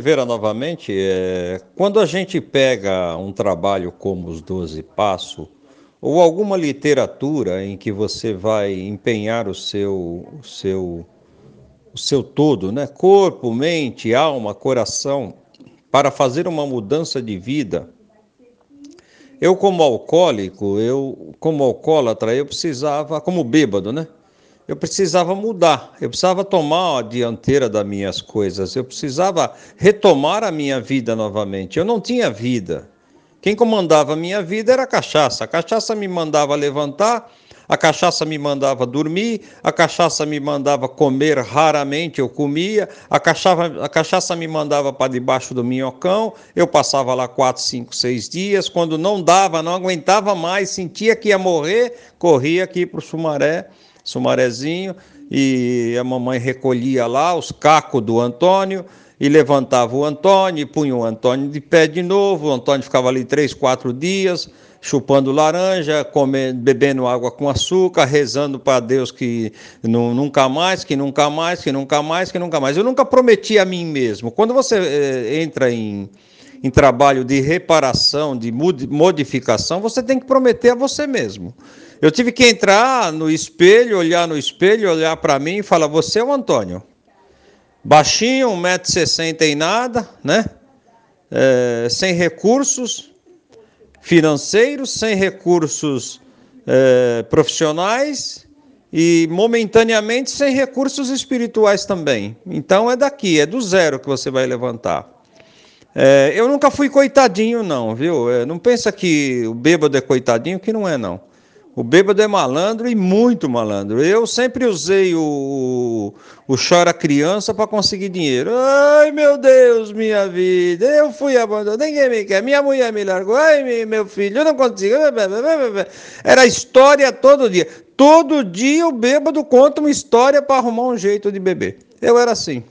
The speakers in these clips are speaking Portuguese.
Vera, novamente, é, quando a gente pega um trabalho como os Doze Passos, ou alguma literatura em que você vai empenhar o seu, o seu, o seu todo, né? corpo, mente, alma, coração, para fazer uma mudança de vida, eu como alcoólico, eu como alcoólatra, eu precisava, como bêbado, né? Eu precisava mudar, eu precisava tomar a dianteira das minhas coisas, eu precisava retomar a minha vida novamente. Eu não tinha vida. Quem comandava a minha vida era a cachaça. A cachaça me mandava levantar, a cachaça me mandava dormir, a cachaça me mandava comer raramente, eu comia, a cachaça, a cachaça me mandava para debaixo do minhocão, eu passava lá quatro, cinco, seis dias, quando não dava, não aguentava mais, sentia que ia morrer, corria aqui para o Sumaré sumarezinho, e a mamãe recolhia lá os cacos do Antônio e levantava o Antônio, e punha o Antônio de pé de novo. O Antônio ficava ali três, quatro dias, chupando laranja, comendo, bebendo água com açúcar, rezando para Deus que nunca mais, que nunca mais, que nunca mais, que nunca mais. Eu nunca prometi a mim mesmo. Quando você eh, entra em, em trabalho de reparação, de modificação, você tem que prometer a você mesmo. Eu tive que entrar no espelho, olhar no espelho, olhar para mim e falar: Você é o Antônio. Baixinho, 1,60m e nada, né? É, sem recursos financeiros, sem recursos é, profissionais e momentaneamente sem recursos espirituais também. Então é daqui, é do zero que você vai levantar. É, eu nunca fui coitadinho, não, viu? É, não pensa que o bêbado é coitadinho, que não é, não. O bêbado é malandro e muito malandro. Eu sempre usei o, o chora criança para conseguir dinheiro. Ai, meu Deus, minha vida, eu fui abandonado, ninguém me quer, minha mulher me largou, ai, meu filho, eu não consigo. Era história todo dia. Todo dia o bêbado conta uma história para arrumar um jeito de beber. Eu era assim.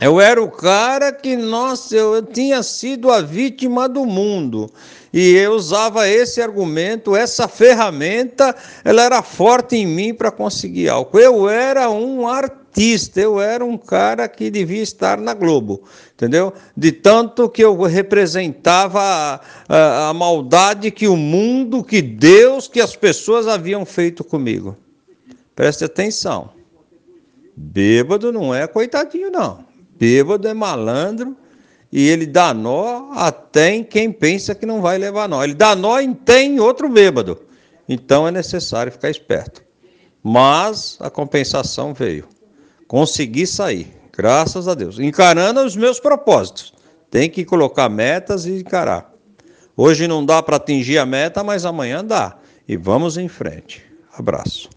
Eu era o cara que, nossa, eu tinha sido a vítima do mundo. E eu usava esse argumento, essa ferramenta, ela era forte em mim para conseguir algo. Eu era um artista, eu era um cara que devia estar na Globo, entendeu? De tanto que eu representava a, a, a maldade que o mundo, que Deus, que as pessoas haviam feito comigo. Preste atenção. Bêbado não é coitadinho, não. Bêbado é malandro e ele dá nó até em quem pensa que não vai levar nó. Ele dá nó em tem outro bêbado. Então é necessário ficar esperto. Mas a compensação veio. Consegui sair, graças a Deus. Encarando os meus propósitos. Tem que colocar metas e encarar. Hoje não dá para atingir a meta, mas amanhã dá. E vamos em frente. Abraço.